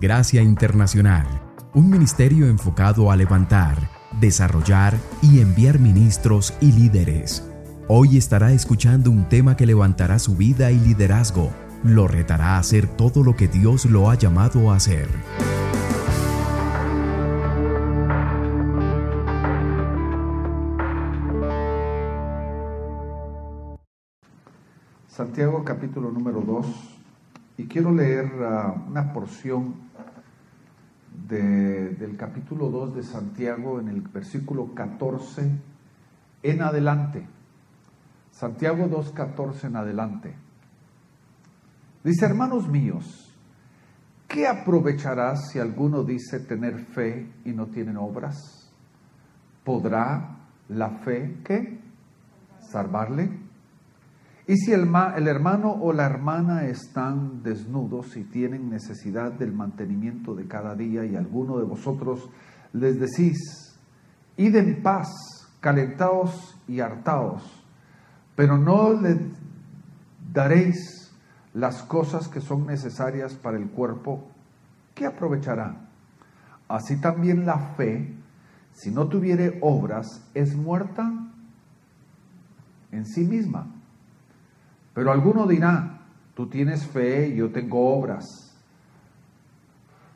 Gracia Internacional, un ministerio enfocado a levantar, desarrollar y enviar ministros y líderes. Hoy estará escuchando un tema que levantará su vida y liderazgo, lo retará a hacer todo lo que Dios lo ha llamado a hacer. Santiago capítulo número 2 y quiero leer uh, una porción de, del capítulo 2 de Santiago en el versículo 14 en adelante. Santiago 2.14 en adelante. Dice, hermanos míos, ¿qué aprovecharás si alguno dice tener fe y no tienen obras? ¿Podrá la fe qué? ¿Salvarle? Y si el, el, hermano o la hermana están desnudos y tienen necesidad del mantenimiento de cada día y alguno de vosotros les decís, id en paz, calentaos y hartaos, pero no le daréis las cosas que son necesarias para el cuerpo, ¿qué aprovechará? Así también la fe, si no tuviere obras, es muerta en sí misma. Pero alguno dirá, tú tienes fe yo tengo obras.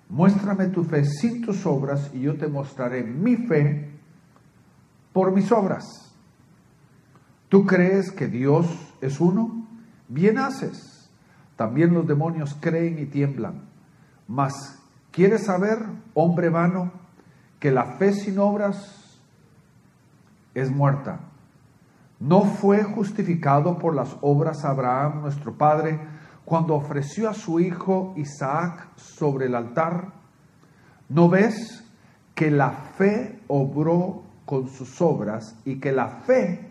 Muéstrame tu fe sin tus obras y yo te mostraré mi fe por mis obras. ¿Tú crees que Dios es uno? Bien haces. También los demonios creen y tiemblan. Mas, ¿quieres saber, hombre vano, que la fe sin obras es muerta? ¿No fue justificado por las obras Abraham, nuestro padre, cuando ofreció a su hijo Isaac sobre el altar? ¿No ves que la fe obró con sus obras y que la fe,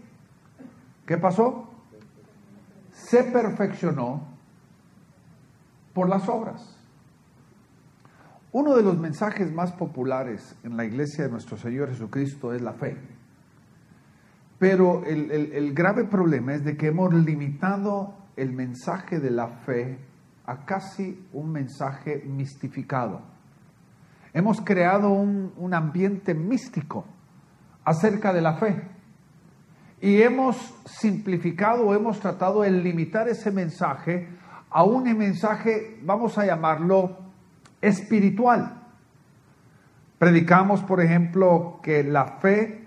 ¿qué pasó? Se perfeccionó por las obras. Uno de los mensajes más populares en la iglesia de nuestro Señor Jesucristo es la fe. Pero el, grave problema es de que hemos limitado el mensaje de la fe a casi un mensaje mistificado. Hemos creado un, un ambiente místico acerca de la fe. Y hemos simplificado hemos tratado de limitar ese mensaje a un mensaje, vamos a llamarlo, espiritual. Predicamos, por ejemplo, que la fe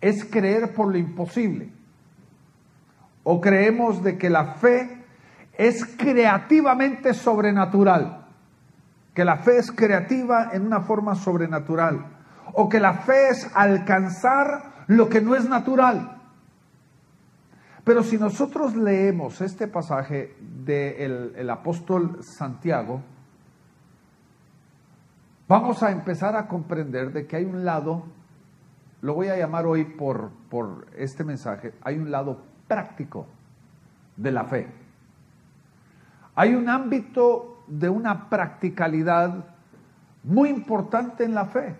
es creer por lo imposible. O creemos de que la fe es creativamente sobrenatural, que la fe es creativa en una forma sobrenatural, o que la fe es alcanzar lo que no es natural. Pero si nosotros leemos este pasaje del el apóstol Santiago, vamos a empezar a comprender de que hay un lado lo voy a llamar hoy por, por este mensaje, hay un lado práctico de la fe. Hay un ámbito de una practicalidad muy importante en la fe.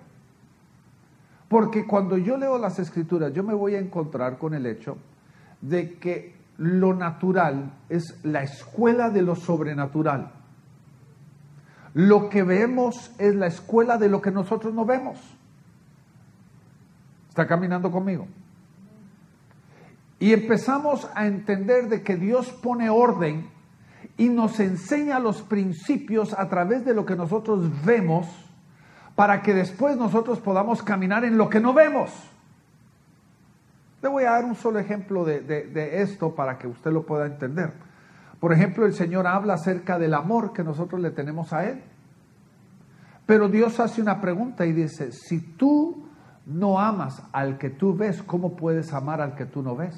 Porque cuando yo leo las escrituras, yo me voy a encontrar con el hecho de que lo natural es la escuela de lo sobrenatural. Lo que vemos es la escuela de lo que nosotros no vemos. ¿Está caminando conmigo? Y empezamos a entender de que Dios pone orden y nos enseña los principios a través de lo que nosotros vemos para que después nosotros podamos caminar en lo que no vemos. Le voy a dar un solo ejemplo de, de, esto para que usted lo pueda entender. Por ejemplo, el Señor habla acerca del amor que nosotros le tenemos a Él. Pero Dios hace una pregunta y dice, si tú no amas al que tú ves, ¿cómo puedes amar al que tú no ves?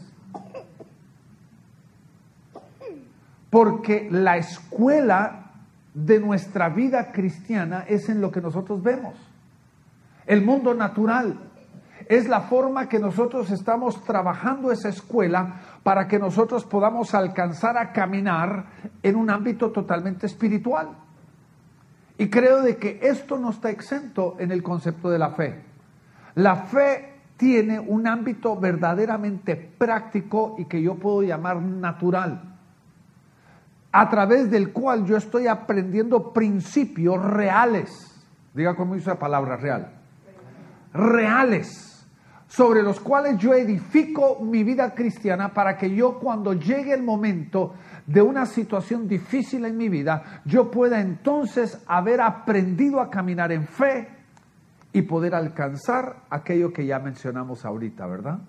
Porque la escuela de nuestra vida cristiana es en lo que nosotros vemos. El mundo natural es la forma que nosotros estamos trabajando esa escuela para que nosotros podamos alcanzar a caminar en un ámbito totalmente espiritual. Y creo de que esto no está exento en el concepto de la fe. La fe tiene un ámbito verdaderamente práctico y que yo puedo llamar natural. a través del cual yo estoy aprendiendo principios reales. Diga cómo dice la palabra real. Reales sobre los cuales yo edifico mi vida cristiana para que yo cuando llegue el momento de una situación difícil en mi vida, yo pueda entonces haber aprendido a caminar en fe y poder alcanzar aquello que ya mencionamos ahorita, ¿verdad?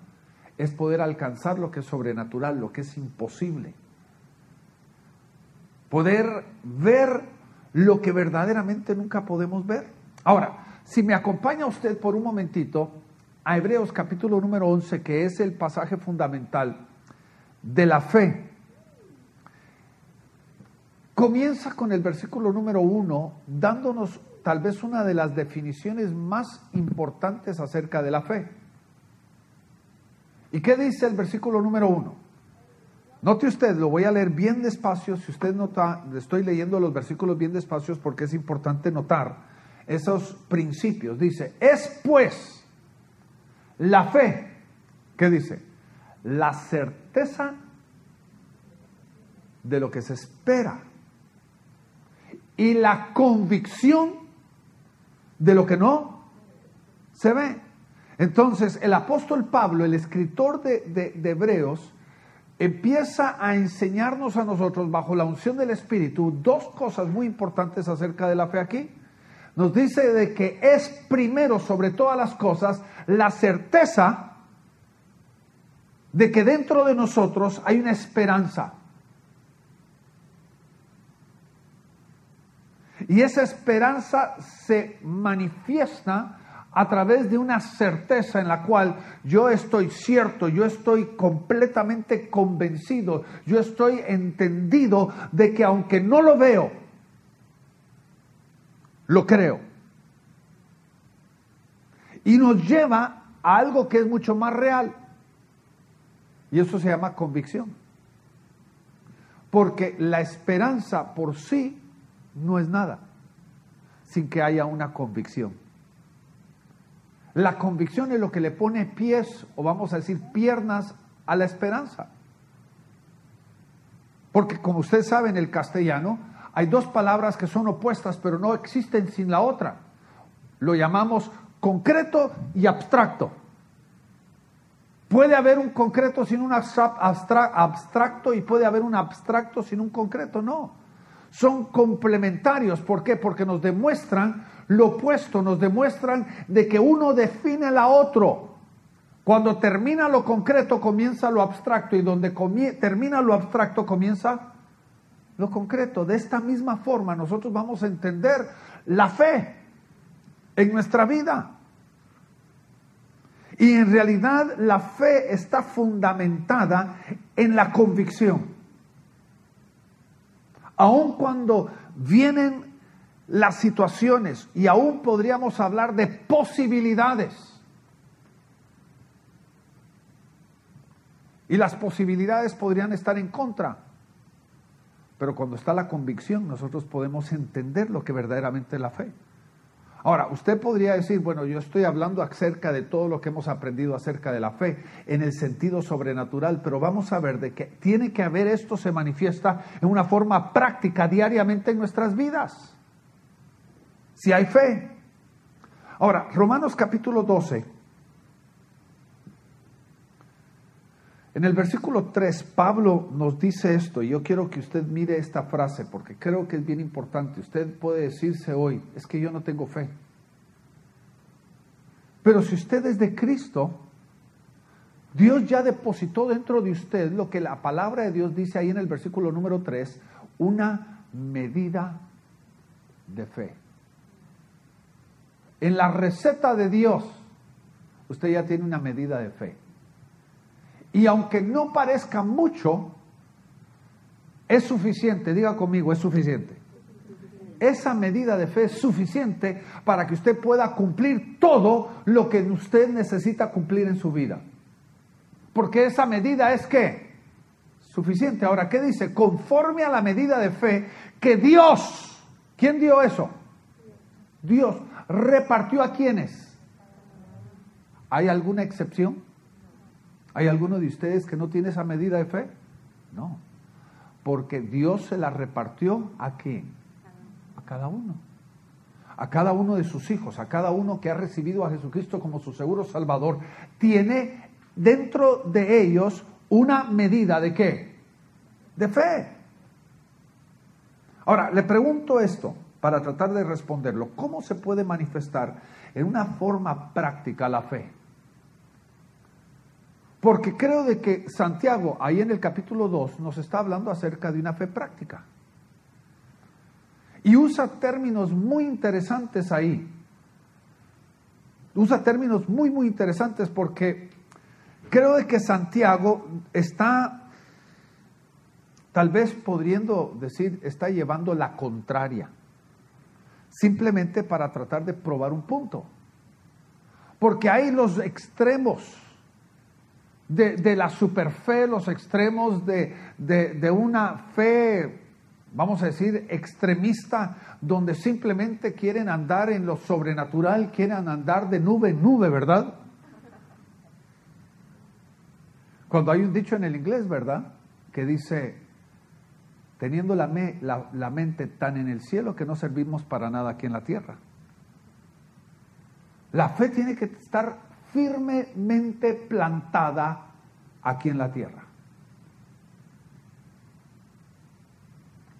Es poder alcanzar lo que es sobrenatural, lo que es imposible. Poder ver lo que verdaderamente nunca podemos ver. Ahora, si me acompaña usted por un momentito, a Hebreos capítulo número 11, que es el pasaje fundamental de la fe. Comienza con el versículo número 1, dándonos tal vez una de las definiciones más importantes acerca de la fe. ¿Y qué dice el versículo número 1? Note usted, lo voy a leer bien despacio, si usted nota, estoy leyendo los versículos bien despacios porque es importante notar esos principios. Dice, es pues, la fe, ¿qué dice? La certeza de lo que se espera y la convicción de lo que no se ve. Entonces, el apóstol Pablo, el escritor de, de, Hebreos, empieza a enseñarnos a nosotros, bajo la unción del Espíritu, dos cosas muy importantes acerca de la fe aquí nos dice de que es primero sobre todas las cosas la certeza de que dentro de nosotros hay una esperanza. Y esa esperanza se manifiesta a través de una certeza en la cual yo estoy cierto, yo estoy completamente convencido, yo estoy entendido de que aunque no lo veo, lo creo. Y nos lleva a algo que es mucho más real. Y eso se llama convicción. Porque la esperanza por sí no es nada sin que haya una convicción. La convicción es lo que le pone pies, o vamos a decir piernas, a la esperanza. Porque como usted sabe en el castellano, hay dos palabras que son opuestas, pero no existen sin la otra. Lo llamamos concreto y abstracto. Puede haber un concreto sin un abstracto y puede haber un abstracto sin un concreto. No. Son complementarios. ¿Por qué? Porque nos demuestran lo opuesto, nos demuestran de que uno define la otro. Cuando termina lo concreto comienza lo abstracto y donde termina lo abstracto comienza lo concreto. De esta misma forma nosotros vamos a entender la fe en nuestra vida. Y en realidad la fe está fundamentada en la convicción. Aun cuando vienen las situaciones y aún podríamos hablar de posibilidades. Y las posibilidades podrían estar en contra. Pero cuando está la convicción, nosotros podemos entender lo que verdaderamente es la fe. Ahora, usted podría decir, bueno, yo estoy hablando acerca de todo lo que hemos aprendido acerca de la fe en el sentido sobrenatural, pero vamos a ver de que tiene que haber esto se manifiesta en una forma práctica diariamente en nuestras vidas. Si hay fe. Ahora, Romanos capítulo 12, En el versículo 3, Pablo nos dice esto, y yo quiero que usted mire esta frase porque creo que es bien importante. Usted puede decirse hoy, es que yo no tengo fe. Pero si usted es de Cristo, Dios ya depositó dentro de usted lo que la palabra de Dios dice ahí en el versículo número 3, una medida de fe. En la receta de Dios, usted ya tiene una medida de fe. Y aunque no parezca mucho, es suficiente, diga conmigo, es suficiente. Esa medida de fe es suficiente para que usted pueda cumplir todo lo que usted necesita cumplir en su vida. Porque esa medida es que suficiente. Ahora, ¿qué dice? Conforme a la medida de fe que Dios, ¿quién dio eso? Dios repartió a quienes. ¿Hay alguna excepción? ¿Hay alguno de ustedes que no tiene esa medida de fe? No. Porque Dios se la repartió a quién? A cada uno. A cada uno de sus hijos, a cada uno que ha recibido a Jesucristo como su seguro Salvador, tiene dentro de ellos una medida de qué? De fe. Ahora, le pregunto esto para tratar de responderlo. ¿Cómo se puede manifestar en una forma práctica la fe? Porque creo de que Santiago, ahí en el capítulo 2, nos está hablando acerca de una fe práctica. Y usa términos muy interesantes ahí. Usa términos muy, muy interesantes porque creo de que Santiago está, tal vez podriendo decir, está llevando la contraria. Simplemente para tratar de probar un punto. Porque hay los extremos de, la superfe, los extremos de, de una fe, vamos a decir, extremista, donde simplemente quieren andar en lo sobrenatural, quieren andar de nube en nube, ¿verdad? Cuando hay un dicho en el inglés, ¿verdad? Que dice, teniendo la, la, la, mente tan en el cielo que no servimos para nada aquí en la tierra. La fe tiene que estar firmemente plantada aquí en la tierra.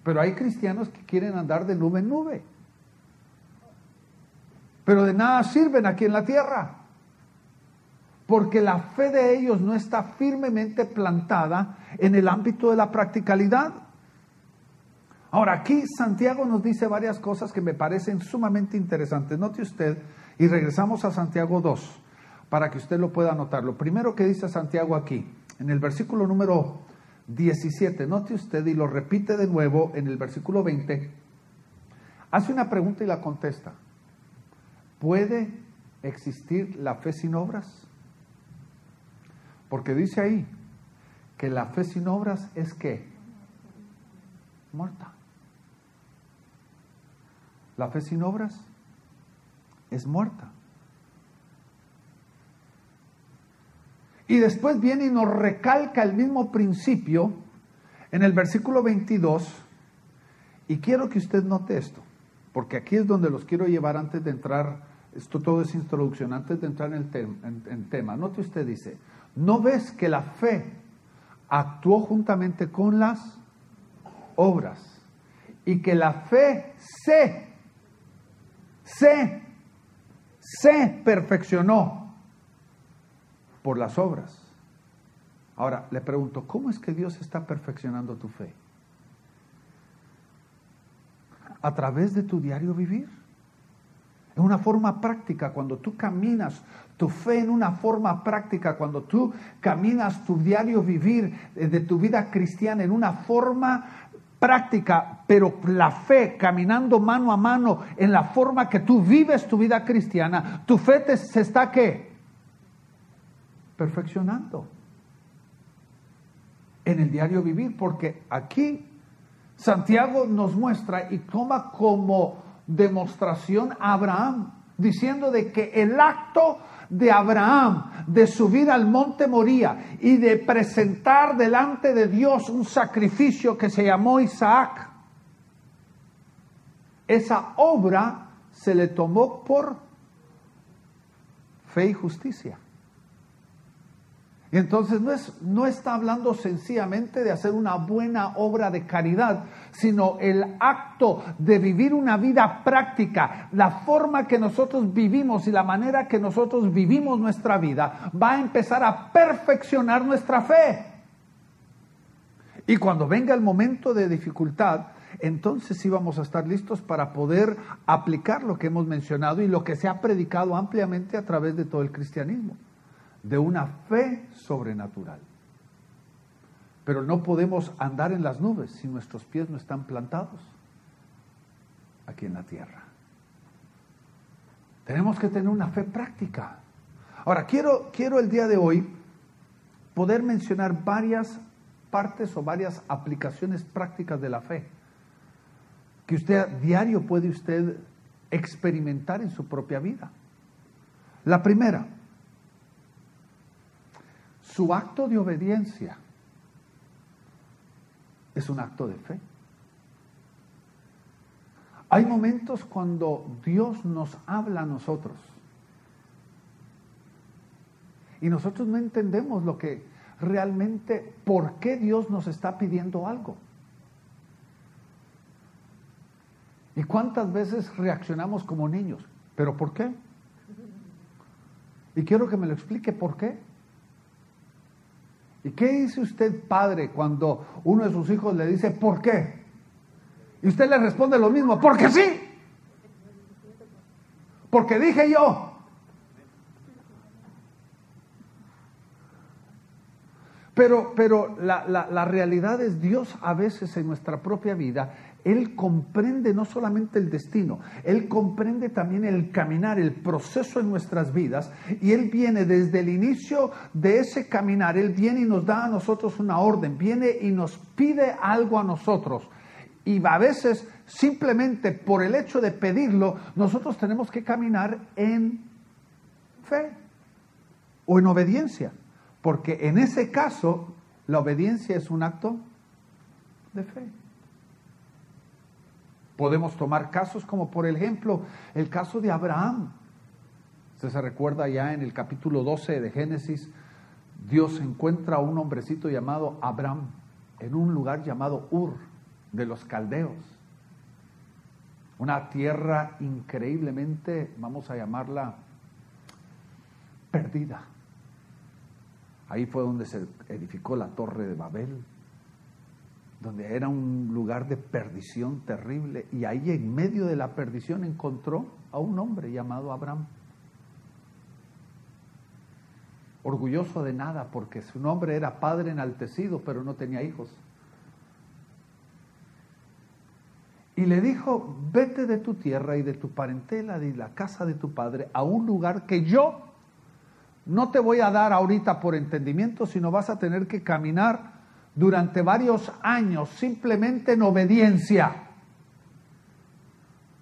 Pero hay cristianos que quieren andar de nube en nube. Pero de nada sirven aquí en la tierra. Porque la fe de ellos no está firmemente plantada en el ámbito de la practicalidad. Ahora, aquí Santiago nos dice varias cosas que me parecen sumamente interesantes. Note usted, y regresamos a Santiago 2 para que usted lo pueda anotar. Lo primero que dice Santiago aquí, en el versículo número 17, note usted y lo repite de nuevo en el versículo 20, hace una pregunta y la contesta. ¿Puede existir la fe sin obras? Porque dice ahí que la fe sin obras es que muerta. La fe sin obras es muerta. Y después viene y nos recalca el mismo principio en el versículo 22. Y quiero que usted note esto, porque aquí es donde los quiero llevar antes de entrar, esto todo es introducción, antes de entrar en el tema. Note usted dice, ¿no ves que la fe actuó juntamente con las obras? Y que la fe se, se, se perfeccionó por las obras. Ahora, le pregunto, ¿cómo es que Dios está perfeccionando tu fe? A través de tu diario vivir. En una forma práctica, cuando tú caminas tu fe en una forma práctica, cuando tú caminas tu diario vivir de tu vida cristiana en una forma práctica, pero la fe caminando mano a mano en la forma que tú vives tu vida cristiana, tu fe se está qué? Perfeccionando en el diario vivir, porque aquí Santiago nos muestra y toma como demostración a Abraham, diciendo de que el acto de Abraham de subir al monte Moría y de presentar delante de Dios un sacrificio que se llamó Isaac, esa obra se le tomó por fe y justicia. Entonces no, es, no está hablando sencillamente de hacer una buena obra de caridad, sino el acto de vivir una vida práctica, la forma que nosotros vivimos y la manera que nosotros vivimos nuestra vida va a empezar a perfeccionar nuestra fe. Y cuando venga el momento de dificultad, entonces sí vamos a estar listos para poder aplicar lo que hemos mencionado y lo que se ha predicado ampliamente a través de todo el cristianismo de una fe sobrenatural. Pero no podemos andar en las nubes si nuestros pies no están plantados aquí en la tierra. Tenemos que tener una fe práctica. Ahora, quiero, quiero el día de hoy poder mencionar varias partes o varias aplicaciones prácticas de la fe que usted diario puede usted experimentar en su propia vida. La primera, su acto de obediencia es un acto de fe. Hay momentos cuando Dios nos habla a nosotros y nosotros no entendemos lo que realmente, por qué Dios nos está pidiendo algo. ¿Y cuántas veces reaccionamos como niños? ¿Pero por qué? Y quiero que me lo explique por qué. ¿Y qué dice usted, padre, cuando uno de sus hijos le dice, ¿por qué? Y usted le responde lo mismo, porque sí. Porque dije yo. Pero, pero la, la, realidad es Dios a veces en nuestra propia vida, Él comprende no solamente el destino, Él comprende también el caminar, el proceso en nuestras vidas, y Él viene desde el inicio de ese caminar, Él viene y nos da a nosotros una orden, viene y nos pide algo a nosotros. Y a veces simplemente por el hecho de pedirlo, nosotros tenemos que caminar en fe o en obediencia. Porque en ese caso, la obediencia es un acto de fe. Podemos tomar casos como por ejemplo el caso de Abraham. Usted se recuerda ya en el capítulo 12 de Génesis, Dios encuentra a un hombrecito llamado Abraham en un lugar llamado Ur de los caldeos. Una tierra increíblemente, vamos a llamarla, perdida. Ahí fue donde se edificó la torre de Babel, donde era un lugar de perdición terrible. Y ahí en medio de la perdición encontró a un hombre llamado Abraham. Orgulloso de nada, porque su nombre era padre enaltecido, pero no tenía hijos. Y le dijo, vete de tu tierra y de tu parentela de la casa de tu padre a un lugar que yo no te voy a dar ahorita por entendimiento, sino vas a tener que caminar durante varios años simplemente en obediencia.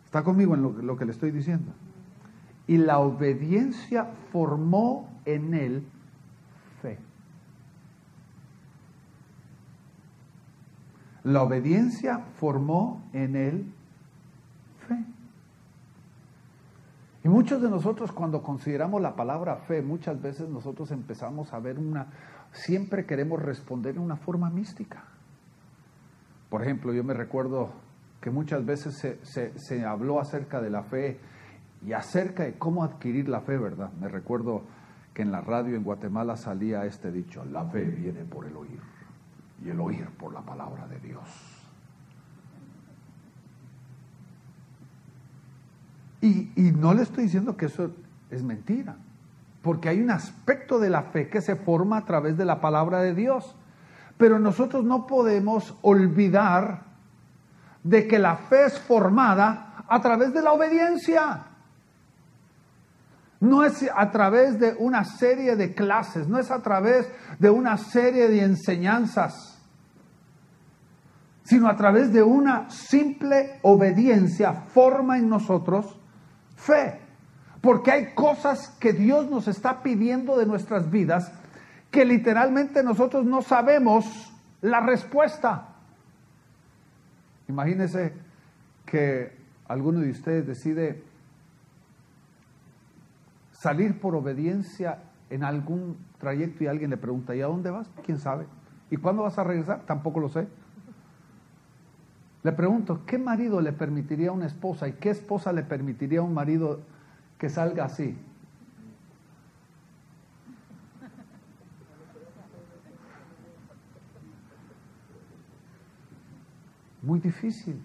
¿Está conmigo en lo, que le estoy diciendo? Y la obediencia formó en él fe. La obediencia formó en él fe. Y muchos de nosotros cuando consideramos la palabra fe, muchas veces nosotros empezamos a ver una, siempre queremos responder en una forma mística. Por ejemplo, yo me recuerdo que muchas veces se, se, habló acerca de la fe y acerca de cómo adquirir la fe, ¿verdad? Me recuerdo que en la radio en Guatemala salía este dicho, la fe viene por el oír y el oír por la palabra de Dios. Y, no le estoy diciendo que eso es mentira, porque hay un aspecto de la fe que se forma a través de la palabra de Dios. Pero nosotros no podemos olvidar de que la fe es formada a través de la obediencia. No es a través de una serie de clases, no es a través de una serie de enseñanzas, sino a través de una simple obediencia forma en nosotros fe. Porque hay cosas que Dios nos está pidiendo de nuestras vidas que literalmente nosotros no sabemos la respuesta. Imagínese que alguno de ustedes decide salir por obediencia en algún trayecto y alguien le pregunta, ¿y a dónde vas? ¿Quién sabe? ¿Y cuándo vas a regresar? Tampoco lo sé. Le pregunto, ¿qué marido le permitiría a una esposa y qué esposa le permitiría a un marido que salga así? Muy difícil.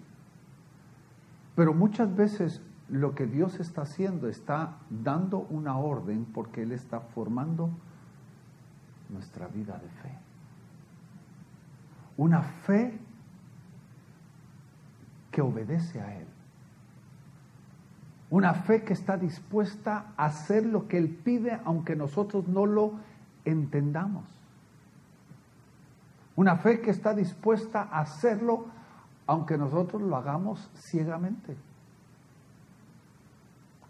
Pero muchas veces lo que Dios está haciendo está dando una orden porque Él está formando nuestra vida de fe. Una fe que obedece a Él. Una fe que está dispuesta a hacer lo que Él pide aunque nosotros no lo entendamos. Una fe que está dispuesta a hacerlo aunque nosotros lo hagamos ciegamente.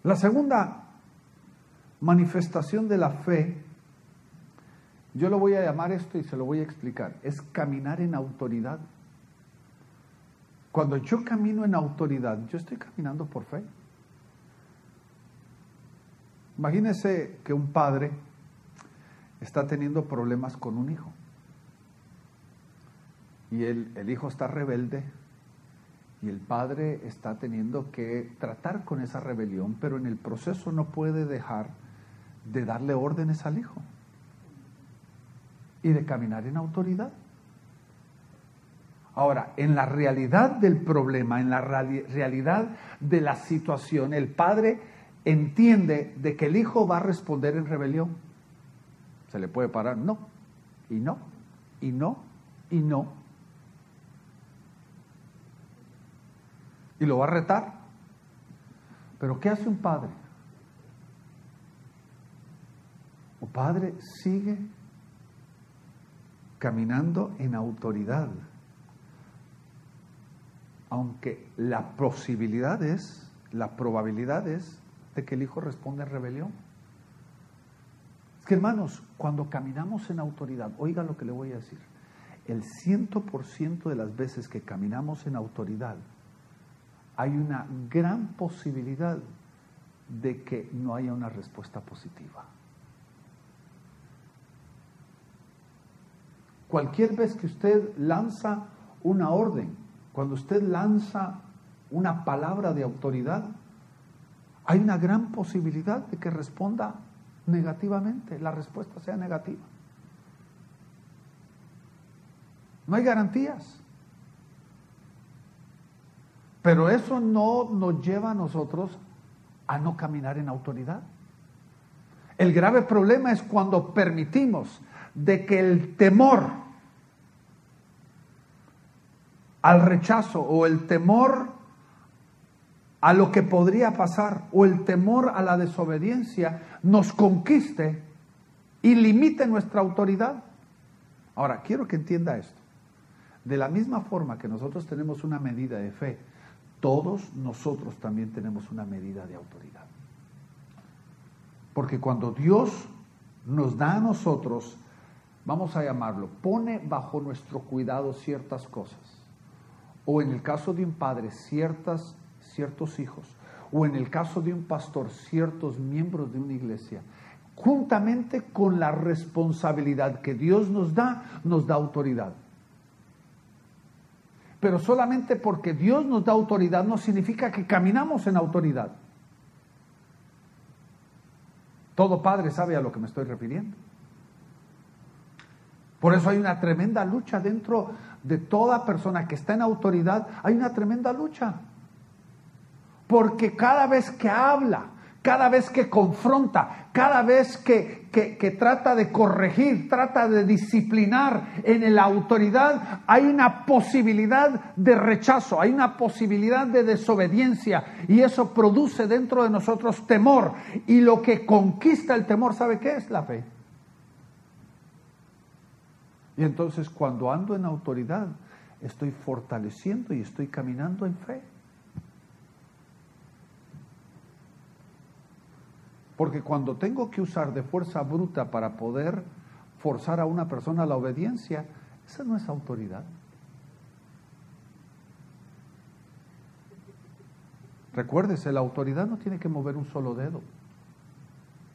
La segunda manifestación de la fe, yo lo voy a llamar esto y se lo voy a explicar, es caminar en autoridad Cuando yo camino en autoridad, yo estoy caminando por fe. Imagínese que un padre está teniendo problemas con un hijo. Y el, el, hijo está rebelde y el padre está teniendo que tratar con esa rebelión, pero en el proceso no puede dejar de darle órdenes al hijo y de caminar en autoridad. Ahora, en la realidad del problema, en la realidad de la situación, el padre entiende de que el hijo va a responder en rebelión. ¿Se le puede parar? No, y no, y no, y no. Y lo va a retar. Pero ¿qué hace un padre? Un padre sigue caminando en autoridad. Aunque la posibilidad es, la probabilidad es que el hijo responda en rebelión. Es que hermanos, cuando caminamos en autoridad, oiga lo que le voy a decir, el ciento por ciento de las veces que caminamos en autoridad, hay una gran posibilidad de que no haya una respuesta positiva. Cualquier vez que usted lanza una orden, cuando usted lanza una palabra de autoridad, hay una gran posibilidad de que responda negativamente, la respuesta sea negativa. No hay garantías. Pero eso no nos lleva a nosotros a no caminar en autoridad. El grave problema es cuando permitimos de que el temor al rechazo o el temor a lo que podría pasar o el temor a la desobediencia nos conquiste y limite nuestra autoridad. Ahora, quiero que entienda esto. De la misma forma que nosotros tenemos una medida de fe, todos nosotros también tenemos una medida de autoridad. Porque cuando Dios nos da a nosotros, vamos a llamarlo, pone bajo nuestro cuidado ciertas cosas, o en el caso de un padre, ciertas ciertos hijos, o en el caso de un pastor, ciertos miembros de una iglesia, juntamente con la responsabilidad que Dios nos da, nos da autoridad. Pero solamente porque Dios nos da autoridad no significa que caminamos en autoridad. Todo padre sabe a lo que me estoy refiriendo. Por eso hay una tremenda lucha dentro de toda persona que está en autoridad, hay una tremenda lucha. Porque cada vez que habla, cada vez que confronta, cada vez que, que, trata de corregir, trata de disciplinar en la autoridad, hay una posibilidad de rechazo, hay una posibilidad de desobediencia y eso produce dentro de nosotros temor. Y lo que conquista el temor, ¿sabe qué es? La fe. Y entonces cuando ando en autoridad, estoy fortaleciendo y estoy caminando en fe. Porque cuando tengo que usar de fuerza bruta para poder forzar a una persona a la obediencia, esa no es autoridad. Recuérdese, la autoridad no tiene que mover un solo dedo.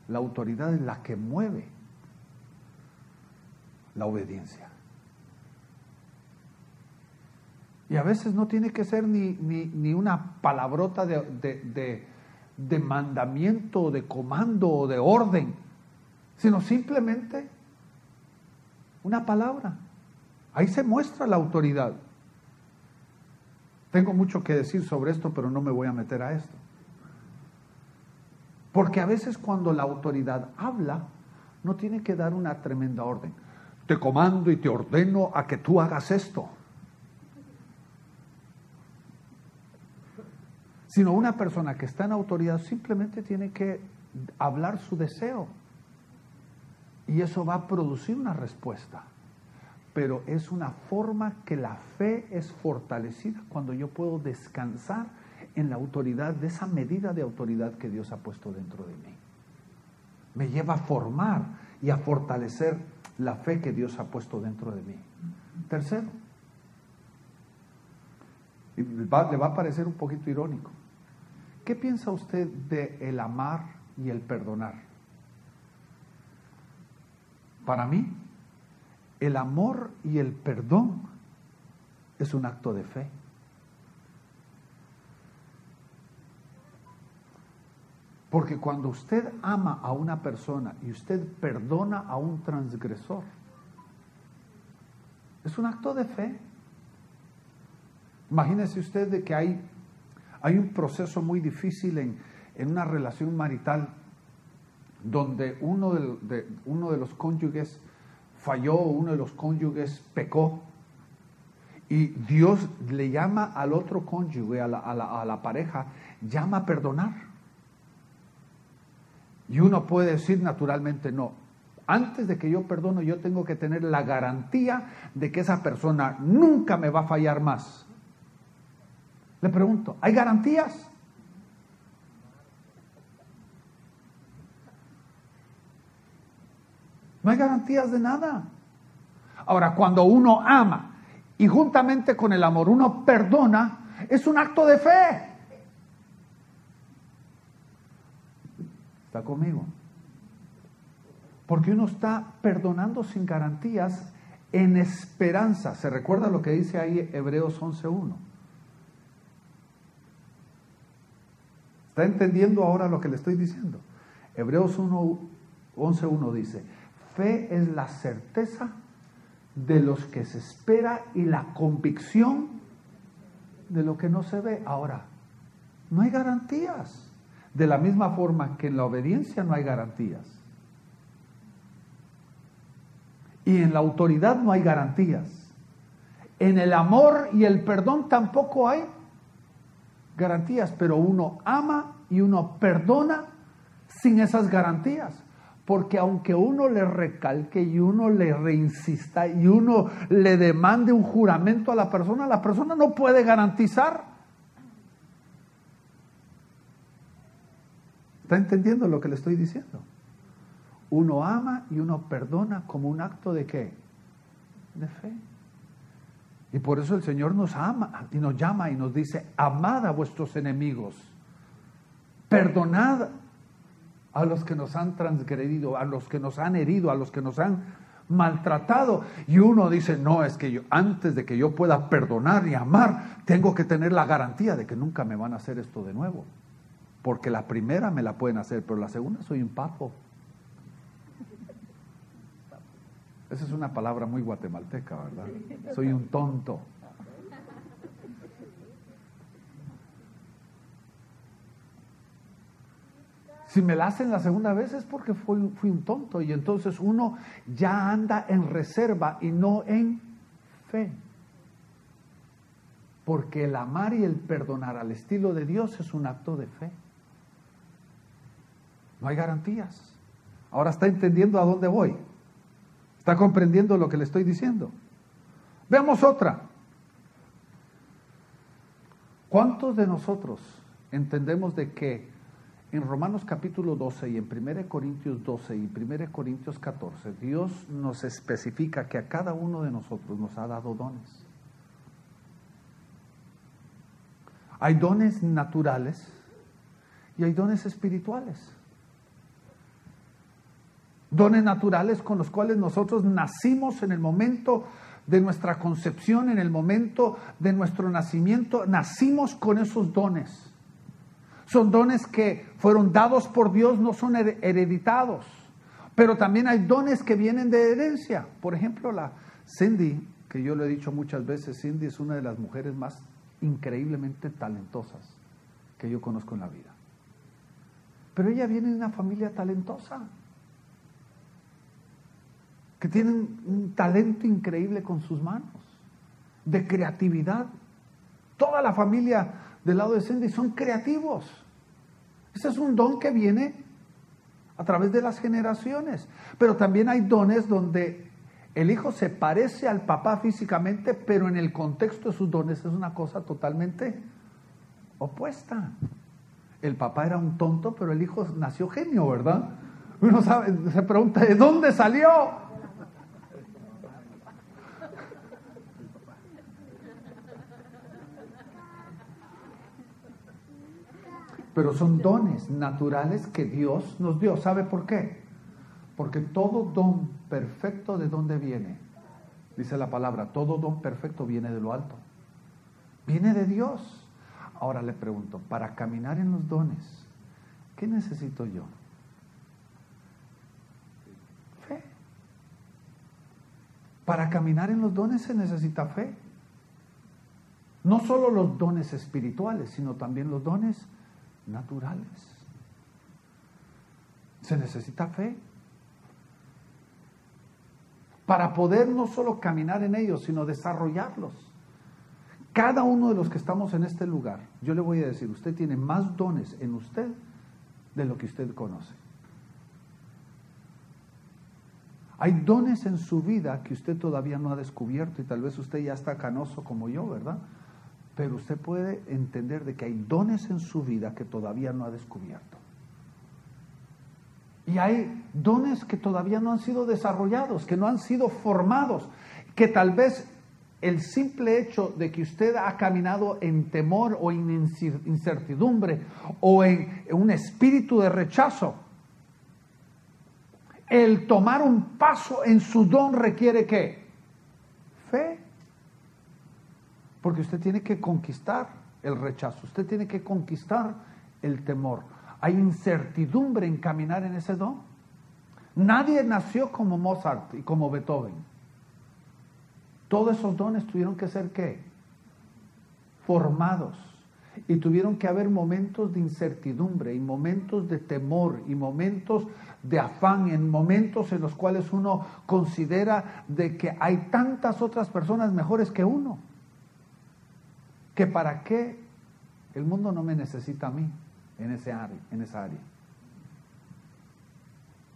La autoridad es la que mueve la obediencia. Y a veces no tiene que ser ni, ni, una palabrota de de mandamiento, de comando o de orden, sino simplemente una palabra. Ahí se muestra la autoridad. Tengo mucho que decir sobre esto, pero no me voy a meter a esto. Porque a veces cuando la autoridad habla, no tiene que dar una tremenda orden. Te comando y te ordeno a que tú hagas esto. Sino una persona que está en autoridad simplemente tiene que hablar su deseo y eso va a producir una respuesta. Pero es una forma que la fe es fortalecida cuando yo puedo descansar en la autoridad, de esa medida de autoridad que Dios ha puesto dentro de mí. Me lleva a formar y a fortalecer la fe que Dios ha puesto dentro de mí. Tercero, le va a parecer un poquito irónico. ¿Qué piensa usted de el amar y el perdonar? Para mí, el amor y el perdón es un acto de fe. Porque cuando usted ama a una persona y usted perdona a un transgresor, es un acto de fe. Imagínese usted de que hay, hay un proceso muy difícil en, en una relación marital donde uno de, uno de los cónyuges falló, uno de los cónyuges pecó, y Dios le llama al otro cónyuge, a la, a la pareja, llama a perdonar. Y uno puede decir naturalmente no. Antes de que yo perdono, yo tengo que tener la garantía de que esa persona nunca me va a fallar más. Le pregunto, ¿hay garantías? No hay garantías de nada. Ahora, cuando uno ama y juntamente con el amor uno perdona, es un acto de fe. ¿Está conmigo? Porque uno está perdonando sin garantías en esperanza. ¿Se recuerda lo que dice ahí Hebreos 11.1? ¿Está entendiendo ahora lo que le estoy diciendo? Hebreos 11.1 dice, fe es la certeza de los que se espera y la convicción de lo que no se ve. Ahora, no hay garantías. De la misma forma que en la obediencia no hay garantías. Y en la autoridad no hay garantías. En el amor y el perdón tampoco hay garantías, pero uno ama y uno perdona sin esas garantías. Porque aunque uno le recalque y uno le reinsista y uno le demande un juramento a la persona, la persona no puede garantizar ¿Está entendiendo lo que le estoy diciendo? Uno ama y uno perdona como un acto de qué? De fe. Y por eso el Señor nos ama y nos llama y nos dice, amad a vuestros enemigos, perdonad a los que nos han transgredido, a los que nos han herido, a los que nos han maltratado. Y uno dice, no, es que yo, antes de que yo pueda perdonar y amar, tengo que tener la garantía de que nunca me van a hacer esto de nuevo. Porque la primera me la pueden hacer, pero la segunda soy un papo. Esa es una palabra muy guatemalteca, ¿verdad? Soy un tonto. Si me la hacen la segunda vez es porque fui, fui, un tonto y entonces uno ya anda en reserva y no en fe. Porque el amar y el perdonar al estilo de Dios es un acto de fe. No hay garantías. Ahora está entendiendo a dónde voy. Está comprendiendo lo que le estoy diciendo. Veamos otra. ¿Cuántos de nosotros entendemos de que en Romanos capítulo 12 y en 1 Corintios 12 y 1 Corintios 14 Dios nos especifica que a cada uno de nosotros nos ha dado dones? Hay dones naturales y hay dones espirituales dones naturales con los cuales nosotros nacimos en el momento de nuestra concepción, en el momento de nuestro nacimiento, nacimos con esos dones. Son dones que fueron dados por Dios, no son hereditados. Pero también hay dones que vienen de herencia. Por ejemplo, la Cindy, que yo lo he dicho muchas veces, Cindy es una de las mujeres más increíblemente talentosas que yo conozco en la vida. Pero ella viene de una familia talentosa que tienen un talento increíble con sus manos, de creatividad. Toda la familia del lado de Cindy son creativos. Ese es un don que viene a través de las generaciones. Pero también hay dones donde el hijo se parece al papá físicamente, pero en el contexto de sus dones es una cosa totalmente opuesta. El papá era un tonto, pero el hijo nació genio, ¿verdad? Uno sabe, se pregunta, ¿de dónde salió? Pero son dones naturales que Dios nos dio. ¿Sabe por qué? Porque todo don perfecto de dónde viene? Dice la palabra, todo don perfecto viene de lo alto. Viene de Dios. Ahora le pregunto, para caminar en los dones, ¿qué necesito yo? Fe. Para caminar en los dones se necesita fe. No solo los dones espirituales, sino también los dones naturales. Se necesita fe para poder no solo caminar en ellos, sino desarrollarlos. Cada uno de los que estamos en este lugar, yo le voy a decir, usted tiene más dones en usted de lo que usted conoce. Hay dones en su vida que usted todavía no ha descubierto y tal vez usted ya está canoso como yo, ¿verdad? Pero usted puede entender de que hay dones en su vida que todavía no ha descubierto. Y hay dones que todavía no han sido desarrollados, que no han sido formados, que tal vez el simple hecho de que usted ha caminado en temor o en incertidumbre o en un espíritu de rechazo, el tomar un paso en su don requiere qué? Fe. Porque usted tiene que conquistar el rechazo, usted tiene que conquistar el temor. Hay incertidumbre en caminar en ese don. Nadie nació como Mozart y como Beethoven. Todos esos dones tuvieron que ser qué? Formados. Y tuvieron que haber momentos de incertidumbre y momentos de temor y momentos de afán, en momentos en los cuales uno considera de que hay tantas otras personas mejores que uno que para qué el mundo no me necesita a mí en, ese área, en esa área.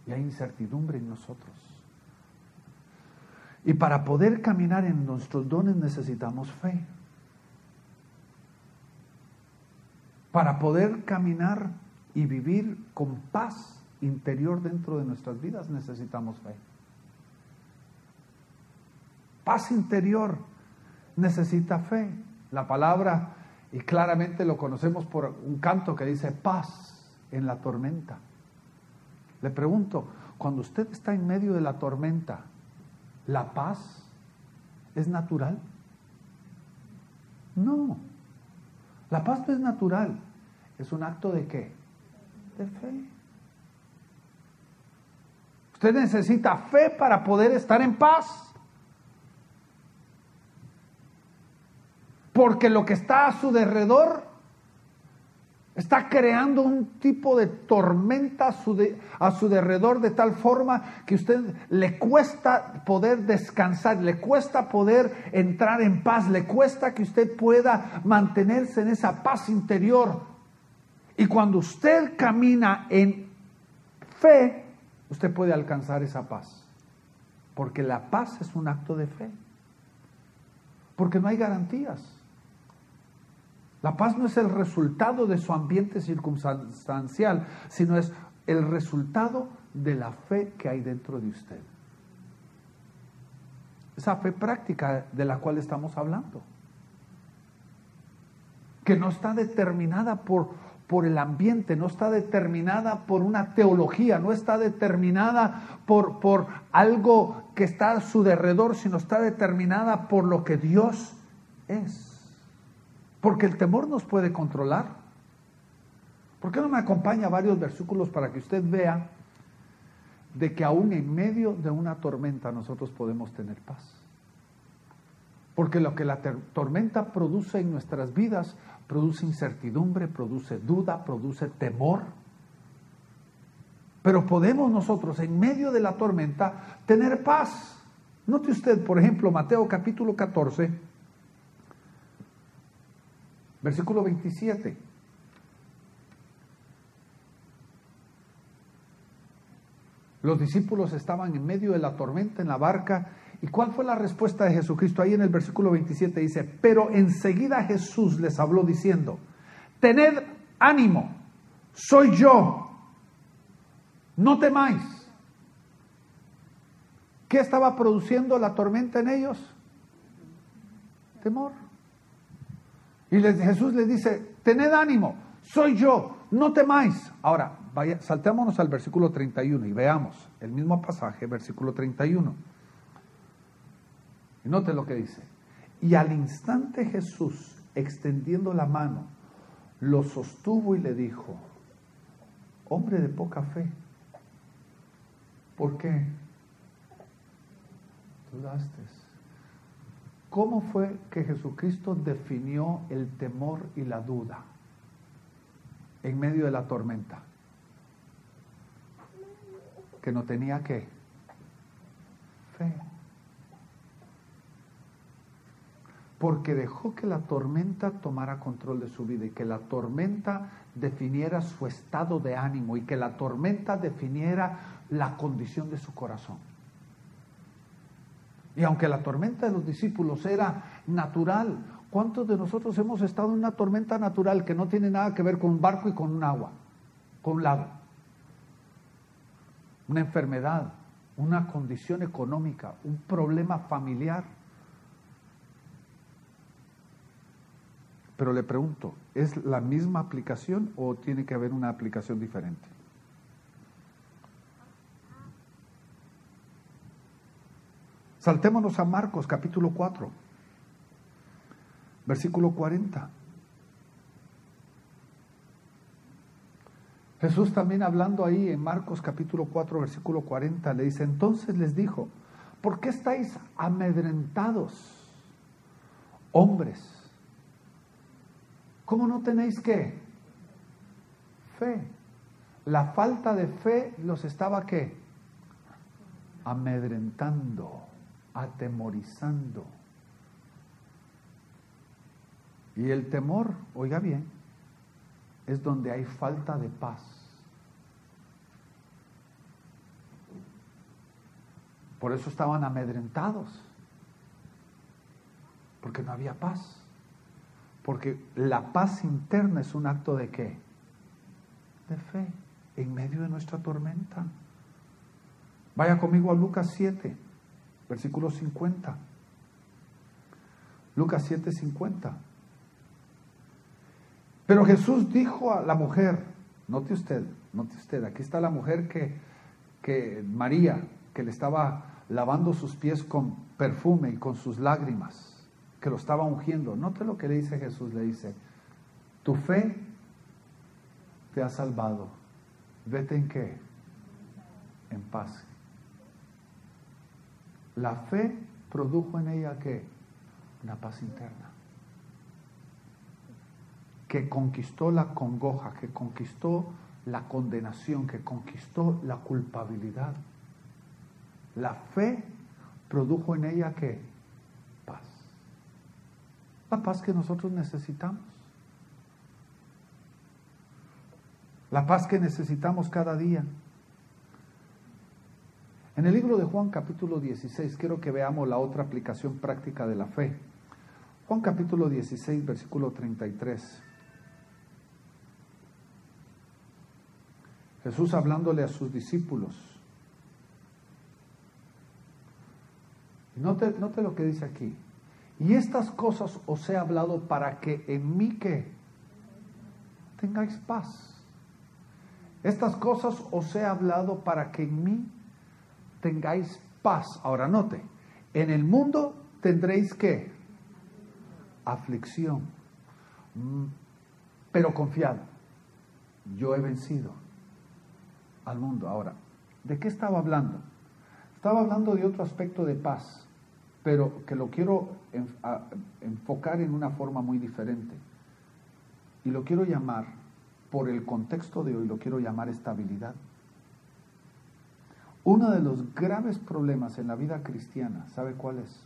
Y hay incertidumbre en nosotros. Y para poder caminar en nuestros dones necesitamos fe. Para poder caminar y vivir con paz interior dentro de nuestras vidas necesitamos fe. Paz interior necesita fe. La palabra, y claramente lo conocemos por un canto que dice paz en la tormenta. Le pregunto, cuando usted está en medio de la tormenta, ¿la paz es natural? No. La paz no es natural. Es un acto de qué? De fe. Usted necesita fe para poder estar en paz. Porque lo que está a su derredor está creando un tipo de tormenta a su, su derredor de tal forma que usted le cuesta poder descansar, le cuesta poder entrar en paz, le cuesta que usted pueda mantenerse en esa paz interior. Y cuando usted camina en fe, usted puede alcanzar esa paz. Porque la paz es un acto de fe. Porque no hay garantías. La paz no es el resultado de su ambiente circunstancial, sino es el resultado de la fe que hay dentro de usted. Esa fe práctica de la cual estamos hablando. Que no está determinada por, por el ambiente, no está determinada por una teología, no está determinada por, por algo que está a su derredor, sino está determinada por lo que Dios es. Porque el temor nos puede controlar. ¿Por qué no me acompaña varios versículos para que usted vea de que aún en medio de una tormenta nosotros podemos tener paz? Porque lo que la tormenta produce en nuestras vidas produce incertidumbre, produce duda, produce temor. Pero podemos nosotros en medio de la tormenta tener paz. Note usted, por ejemplo, Mateo capítulo 14, Versículo 27. Los discípulos estaban en medio de la tormenta en la barca. ¿Y cuál fue la respuesta de Jesucristo? Ahí en el versículo 27 dice, pero enseguida Jesús les habló diciendo, tened ánimo, soy yo, no temáis. ¿Qué estaba produciendo la tormenta en ellos? Temor. Y Jesús les dice, tened ánimo, soy yo, no temáis. Ahora, vaya, saltémonos al versículo 31 y veamos el mismo pasaje, versículo 31. Y note lo que dice. Y al instante Jesús, extendiendo la mano, lo sostuvo y le dijo, hombre de poca fe, ¿por qué dudaste? ¿Cómo fue que Jesucristo definió el temor y la duda en medio de la tormenta? Que no tenía qué? Fe. porque dejó que la tormenta tomara control de su vida y que la tormenta definiera su estado de ánimo y que la tormenta definiera la condición de su corazón. Y aunque la tormenta de los discípulos era natural, ¿cuántos de nosotros hemos estado en una tormenta natural que no tiene nada que ver con un barco y con un agua, con un lago? Una enfermedad, una condición económica, un problema familiar Pero le pregunto, ¿es la misma aplicación o tiene que haber una aplicación diferente? Saltémonos a Marcos capítulo 4, versículo 40. Jesús también hablando ahí en Marcos capítulo 4, versículo 40, le dice, entonces les dijo, ¿por qué estáis amedrentados, hombres? ¿Cómo no tenéis qué? Fe. La falta de fe los estaba qué? Amedrentando, atemorizando. Y el temor, oiga bien, es donde hay falta de paz. Por eso estaban amedrentados, porque no había paz. Porque la paz interna es un acto de qué? De fe, en medio de nuestra tormenta. Vaya conmigo a Lucas 7, versículo 50. Lucas 7, 50. Pero Jesús dijo a la mujer, note usted, note usted, aquí está la mujer que, que María, que le estaba lavando sus pies con perfume y con sus lágrimas que lo estaba ungiendo. Note lo que le dice Jesús, le dice, tu fe te ha salvado. Vete en qué? En paz. La fe produjo en ella qué? Una paz interna. Que conquistó la congoja, que conquistó la condenación, que conquistó la culpabilidad. La fe produjo en ella qué? la paz que nosotros necesitamos. La paz que necesitamos cada día. En el libro de Juan capítulo 16 quiero que veamos la otra aplicación práctica de la fe. Juan capítulo 16 versículo 33. Jesús hablándole a sus discípulos. Note, note lo que dice aquí. Y estas cosas os he hablado para que en mí que tengáis paz. Estas cosas os he hablado para que en mí tengáis paz. Ahora note, en el mundo tendréis que aflicción, mm, pero confiad, yo he vencido al mundo. Ahora, ¿de qué estaba hablando? Estaba hablando de otro aspecto de paz pero que lo quiero enfocar en una forma muy diferente. Y lo quiero llamar, por el contexto de hoy, lo quiero llamar estabilidad. Uno de los graves problemas en la vida cristiana, ¿sabe cuál es?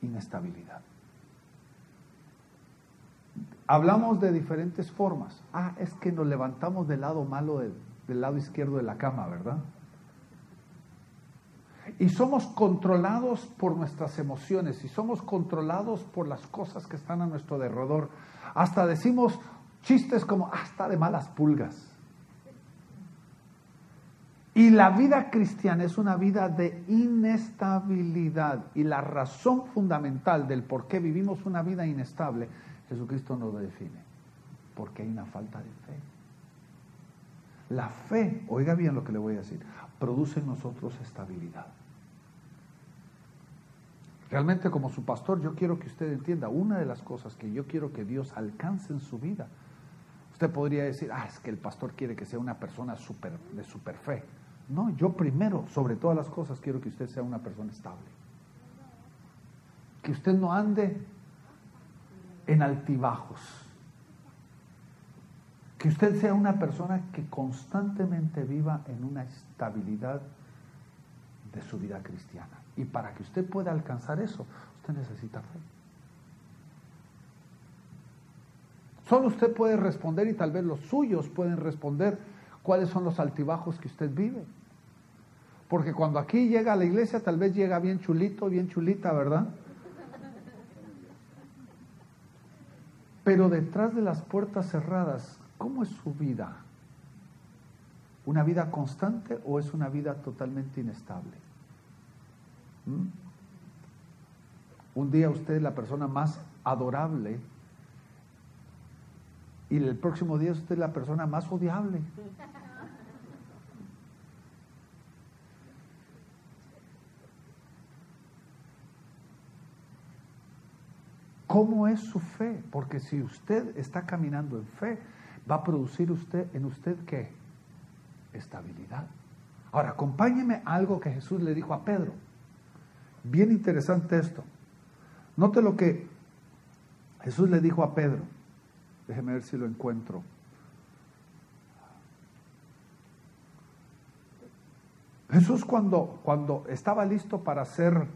Inestabilidad. Hablamos de diferentes formas. Ah, es que nos levantamos del lado malo, del lado izquierdo de la cama, ¿verdad? y somos controlados por nuestras emociones y somos controlados por las cosas que están a nuestro derredor. Hasta decimos chistes como hasta ah, de malas pulgas. Y la vida cristiana es una vida de inestabilidad. Y la razón fundamental del por qué vivimos una vida inestable, Jesucristo nos lo define. Porque hay una falta de fe. La fe, oiga bien lo que le voy a decir, produce en nosotros estabilidad. Realmente como su pastor yo quiero que usted entienda una de las cosas que yo quiero que Dios alcance en su vida. Usted podría decir, ah, es que el pastor quiere que sea una persona super, de super fe. No, yo primero, sobre todas las cosas, quiero que usted sea una persona estable. Que usted no ande en altibajos. Que usted sea una persona que constantemente viva en una estabilidad de su vida cristiana. Y para que usted pueda alcanzar eso, usted necesita fe. Solo usted puede responder y tal vez los suyos pueden responder cuáles son los altibajos que usted vive. Porque cuando aquí llega a la iglesia tal vez llega bien chulito, bien chulita, ¿verdad? Pero detrás de las puertas cerradas, ¿cómo es su vida? ¿Una vida constante o es una vida totalmente inestable? ¿Mm? Un día usted es la persona más adorable y el próximo día usted es la persona más odiable. ¿Cómo es su fe? Porque si usted está caminando en fe, va a producir usted en usted qué? Estabilidad. Ahora, acompáñeme a algo que Jesús le dijo a Pedro. Bien interesante esto. Note lo que Jesús le dijo a Pedro. Déjeme ver si lo encuentro. Jesús cuando, cuando estaba listo para ser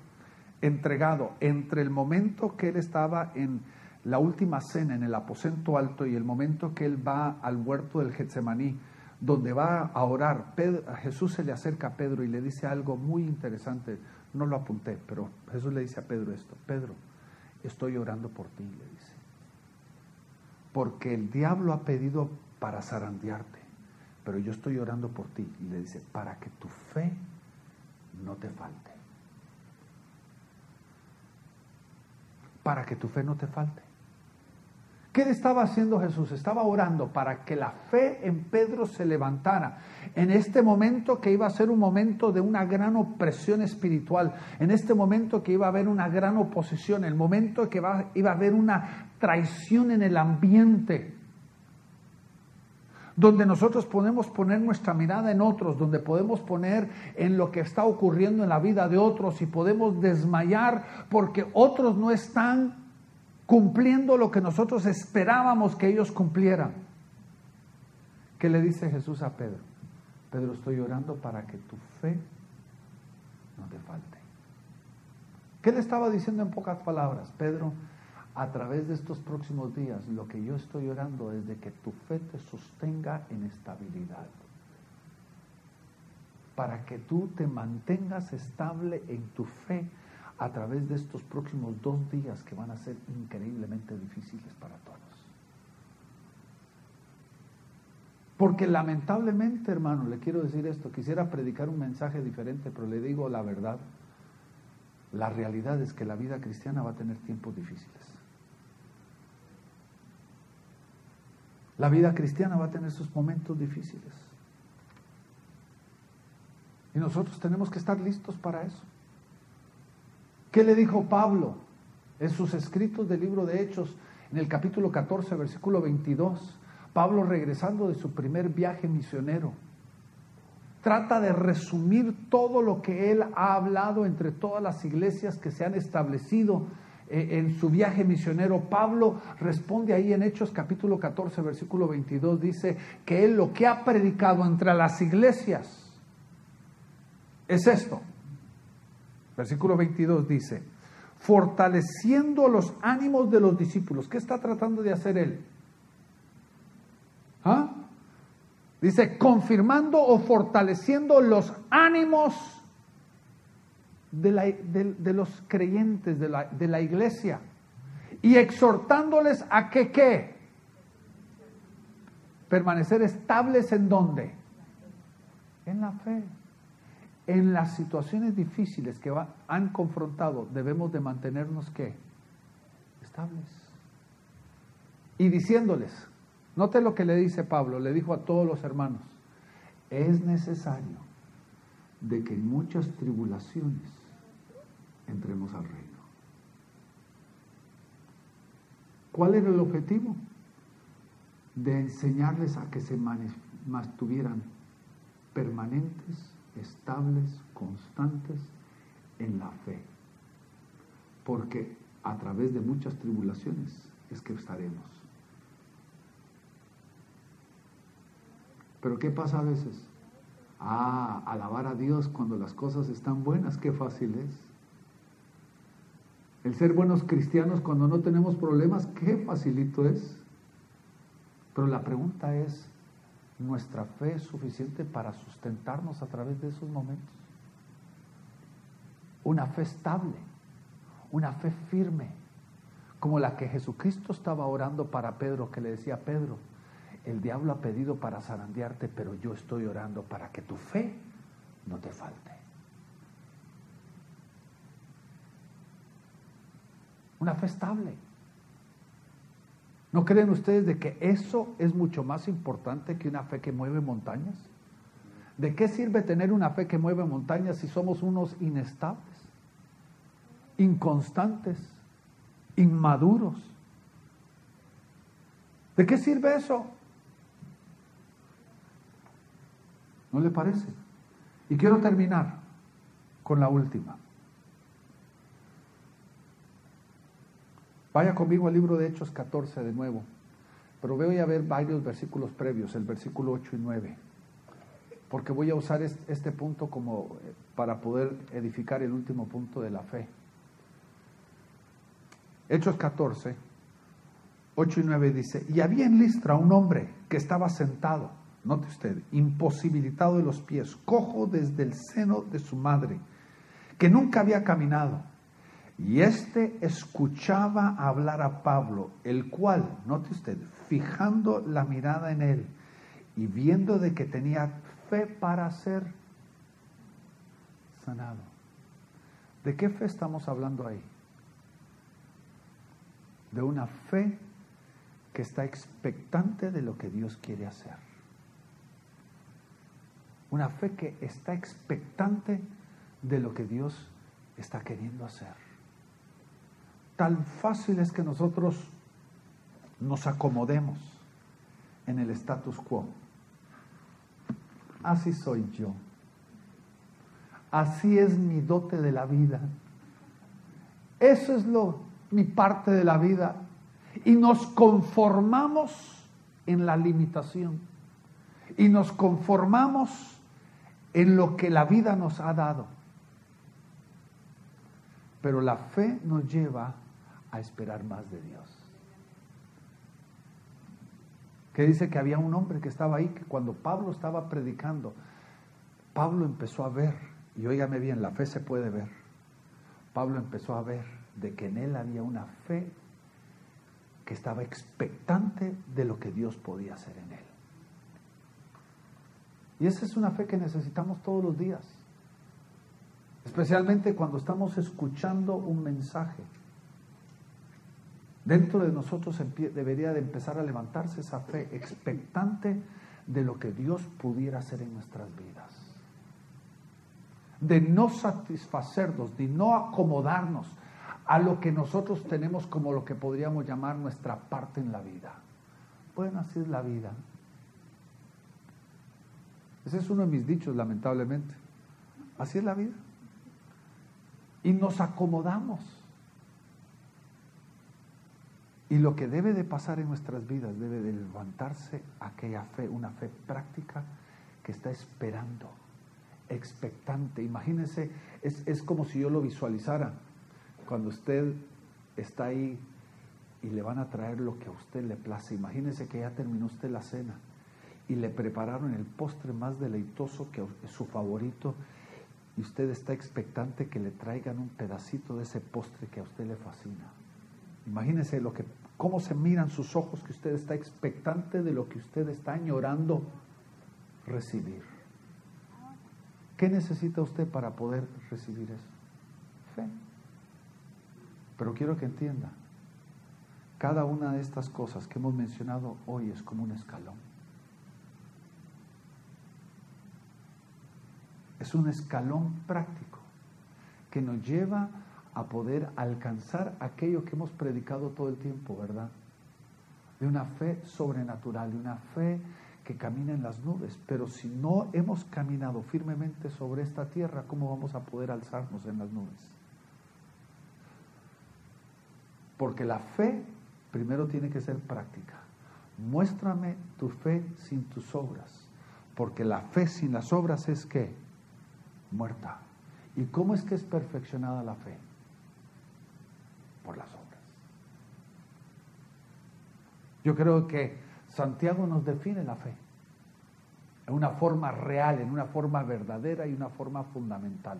entregado entre el momento que él estaba en la última cena en el aposento alto y el momento que él va al huerto del Getsemaní, donde va a orar, Jesús se le acerca a Pedro y le dice algo muy interesante, no lo apunté, pero Jesús le dice a Pedro esto, Pedro, estoy orando por ti, le dice, porque el diablo ha pedido para zarandearte, pero yo estoy orando por ti, y le dice, para que tu fe no te falte. Para que tu fe no te falte. ¿Qué estaba haciendo Jesús? Estaba orando para que la fe en Pedro se levantara. En este momento que iba a ser un momento de una gran opresión espiritual, en este momento que iba a haber una gran oposición, el momento que iba a haber una traición en el ambiente, donde nosotros podemos poner nuestra mirada en otros, donde podemos poner en lo que está ocurriendo en la vida de otros y podemos desmayar porque otros no están cumpliendo lo que nosotros esperábamos que ellos cumplieran. ¿Qué le dice Jesús a Pedro? Pedro, estoy orando para que tu fe no te falte. ¿Qué le estaba diciendo en pocas palabras? Pedro, a través de estos próximos días, lo que yo estoy orando es de que tu fe te sostenga en estabilidad. Para que tú te mantengas estable en tu fe a través de estos próximos dos días que van a ser increíblemente difíciles para todos. Porque lamentablemente, hermano, le quiero decir esto, quisiera predicar un mensaje diferente, pero le digo la verdad. La realidad es que la vida cristiana va a tener tiempos difíciles. La vida cristiana va a tener sus momentos difíciles. Y nosotros tenemos que estar listos para eso. ¿Qué le dijo Pablo en sus escritos del libro de Hechos, en el capítulo 14, versículo 22? Pablo regresando de su primer viaje misionero. Trata de resumir todo lo que él ha hablado entre todas las iglesias que se han establecido en su viaje misionero, Pablo responde ahí en Hechos capítulo 14, versículo 22, dice que él lo que ha predicado entre las iglesias es esto. Versículo 22 dice, fortaleciendo los ánimos de los discípulos. ¿Qué está tratando de hacer él? ¿Ah? Dice, confirmando o fortaleciendo los ánimos de, los creyentes de la, iglesia y exhortándoles a que qué? Permanecer estables en dónde? En la fe. En las situaciones difíciles que han confrontado debemos de mantenernos qué? Estables. Y diciéndoles, Note lo que le dice Pablo, le dijo a todos los hermanos, es necesario de que en muchas tribulaciones entremos al reino. ¿Cuál era el objetivo? De enseñarles a que se mantuvieran permanentes, estables, constantes en la fe. Porque a través de muchas tribulaciones es que estaremos. Pero ¿qué pasa a veces? Ah, alabar a Dios cuando las cosas están buenas, qué fácil es. El ser buenos cristianos cuando no tenemos problemas, qué facilito es. Pero la pregunta es, ¿nuestra fe es suficiente para sustentarnos a través de esos momentos? Una fe estable, una fe firme, como la que Jesucristo estaba orando para Pedro, que le decía, Pedro, el diablo ha pedido para zarandearte, pero yo estoy orando para que tu fe no te falte. Una fe estable. ¿No creen ustedes de que eso es mucho más importante que una fe que mueve montañas? ¿De qué sirve tener una fe que mueve montañas si somos unos inestables, inconstantes, inmaduros? ¿De qué sirve eso? ¿No le parece? Y quiero terminar con la última. Vaya conmigo al libro de Hechos 14 de nuevo, pero voy a ver varios versículos previos, el versículo 8 y 9, porque voy a usar este punto como eh, para poder edificar el último punto de la fe. Hechos 14, 8 y 9 dice, y había en Listra un hombre que estaba sentado note usted, imposibilitado de los pies, cojo desde el seno de su madre, que nunca había caminado. Y éste escuchaba hablar a Pablo, el cual, note usted, fijando la mirada en él y viendo de que tenía fe para ser sanado. ¿De qué fe estamos hablando ahí? De una fe que está expectante de lo que Dios quiere hacer. Una fe que está expectante de lo que Dios está queriendo hacer. Tan fácil es que nosotros nos acomodemos en el status quo. Así soy yo. Así es mi dote de la vida. Eso es lo mi parte de la vida y nos conformamos en la limitación y nos conformamos en lo que la vida nos ha dado. Pero la fe nos lleva a esperar más de Dios. Que dice que había un hombre que estaba ahí, que cuando Pablo estaba predicando, Pablo empezó a ver, y óigame bien, la fe se puede ver. Pablo empezó a ver de que en él había una fe que estaba expectante de lo que Dios podía hacer en él. Y esa es una fe que necesitamos todos los días, especialmente cuando estamos escuchando un mensaje. Dentro de nosotros debería de empezar a levantarse esa fe expectante de lo que Dios pudiera hacer en nuestras vidas. De no satisfacernos, de no acomodarnos a lo que nosotros tenemos como lo que podríamos llamar nuestra parte en la vida. Bueno, así es la vida. Ese es uno de mis dichos, lamentablemente. Así es la vida. Y nos acomodamos. Y lo que debe de pasar en nuestras vidas debe de levantarse aquella fe, una fe práctica que está esperando, expectante. Imagínense, es, es como si yo lo visualizara. Cuando usted está ahí y le van a traer lo que a usted le place. Imagínense que ya terminó usted la cena y le prepararon el postre más deleitoso que su favorito y usted está expectante que le traigan un pedacito de ese postre que a usted le fascina. Imagínese lo que, cómo se miran sus ojos que usted está expectante de lo que usted está añorando recibir. ¿Qué necesita usted para poder recibir eso? Fe. Pero quiero que entienda cada una de estas cosas que hemos mencionado hoy es como un escalón. Es un escalón práctico que nos lleva a poder alcanzar aquello que hemos predicado todo el tiempo, ¿verdad? De una fe sobrenatural, de una fe que camina en las nubes. Pero si no hemos caminado firmemente sobre esta tierra, ¿cómo vamos a poder alzarnos en las nubes? Porque la fe primero tiene que ser práctica. Muéstrame tu fe sin tus obras, porque la fe sin las obras es que muerta. ¿Y cómo es que es perfeccionada la fe? Por las obras. Yo creo que Santiago nos define la fe en una forma real, en una forma verdadera y una forma fundamental.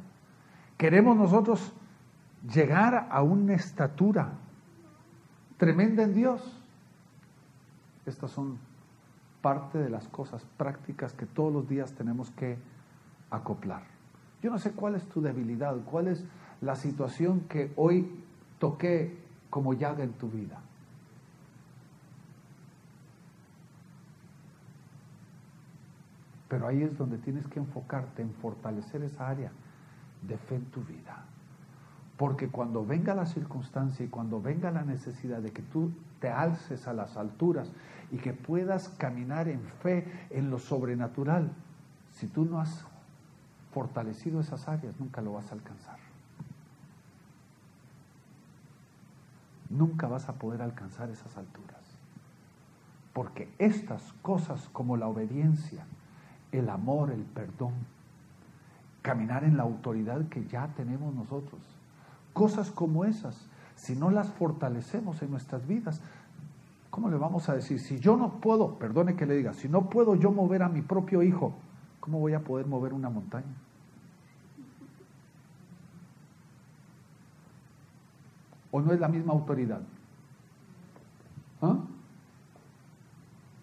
Queremos nosotros llegar a una estatura tremenda en Dios. Estas son parte de las cosas prácticas que todos los días tenemos que acoplar. Yo no sé cuál es tu debilidad, cuál es la situación que hoy toqué como llaga en tu vida. Pero ahí es donde tienes que enfocarte en fortalecer esa área de fe en tu vida. Porque cuando venga la circunstancia y cuando venga la necesidad de que tú te alces a las alturas y que puedas caminar en fe en lo sobrenatural, si tú no has fortalecido esas áreas, nunca lo vas a alcanzar. Nunca vas a poder alcanzar esas alturas. Porque estas cosas como la obediencia, el amor, el perdón, caminar en la autoridad que ya tenemos nosotros. Cosas como esas, si no las fortalecemos en nuestras vidas, ¿cómo le vamos a decir? Si yo no puedo, perdone que le diga, si no puedo yo mover a mi propio hijo, ¿cómo voy a poder mover una montaña? ¿O no es la misma autoridad? ¿Ah?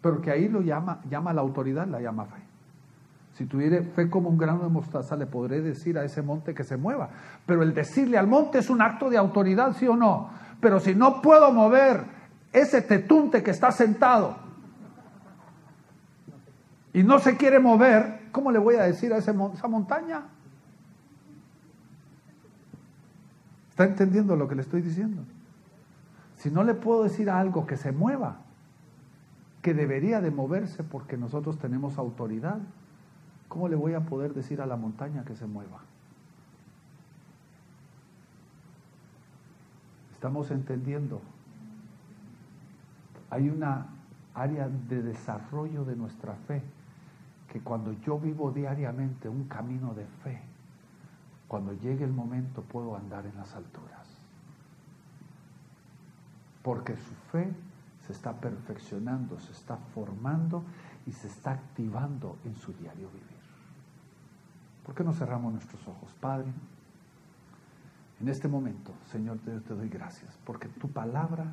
Pero que ahí lo llama, llama la autoridad, la llama fe. Si tuviera fe como un grano de mostaza, le podré decir a ese monte que se mueva. Pero el decirle al monte es un acto de autoridad, sí o no. Pero si no puedo mover ese tetunte que está sentado y no se quiere mover, ¿cómo le voy a decir a esa montaña? ¿Está entendiendo lo que le estoy diciendo? Si no le puedo decir algo que se mueva, que debería de moverse porque nosotros tenemos autoridad, ¿Cómo le voy a poder decir a la montaña que se mueva? Estamos entendiendo. Hay una área de desarrollo de nuestra fe que cuando yo vivo diariamente un camino de fe, cuando llegue el momento puedo andar en las alturas. Porque su fe se está perfeccionando, se está formando y se está activando en su diario vivir. ¿Por qué no cerramos nuestros ojos? Padre, en este momento, Señor, te, te doy gracias, porque tu palabra,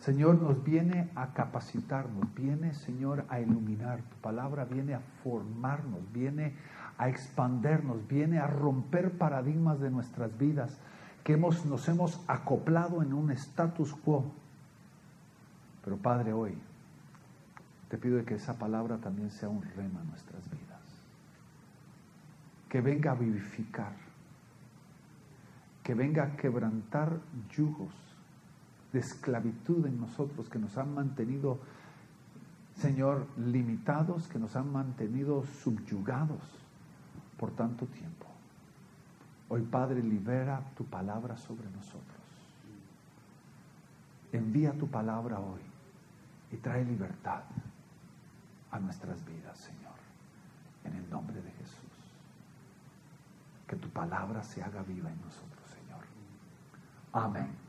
Señor, nos viene a capacitarnos, viene, Señor, a iluminar, tu palabra viene a formarnos, viene a expandernos, viene a romper paradigmas de nuestras vidas, que hemos, nos hemos acoplado en un status quo. Pero Padre, hoy te pido que esa palabra también sea un rema en nuestras vidas que venga a vivificar, que venga a quebrantar yugos de esclavitud en nosotros que nos han mantenido, Señor, limitados, que nos han mantenido subyugados por tanto tiempo. Hoy, Padre, libera tu palabra sobre nosotros. Envía tu palabra hoy y trae libertad a nuestras vidas, Señor, en el nombre de Jesús que tu palabra se haga viva en nosotros, Señor. Amén.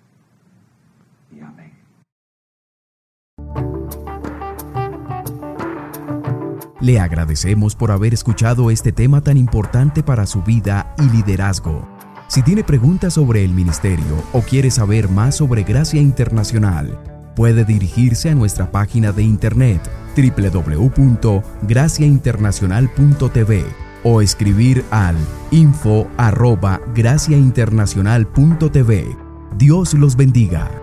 Le agradecemos por haber escuchado este tema tan importante para su vida y liderazgo. Si tiene preguntas sobre el ministerio o quiere saber más sobre Gracia Internacional, puede dirigirse a nuestra página de internet www.graciainternacional.tv o escribir al info arroba graciainternacional.tv. Dios los bendiga.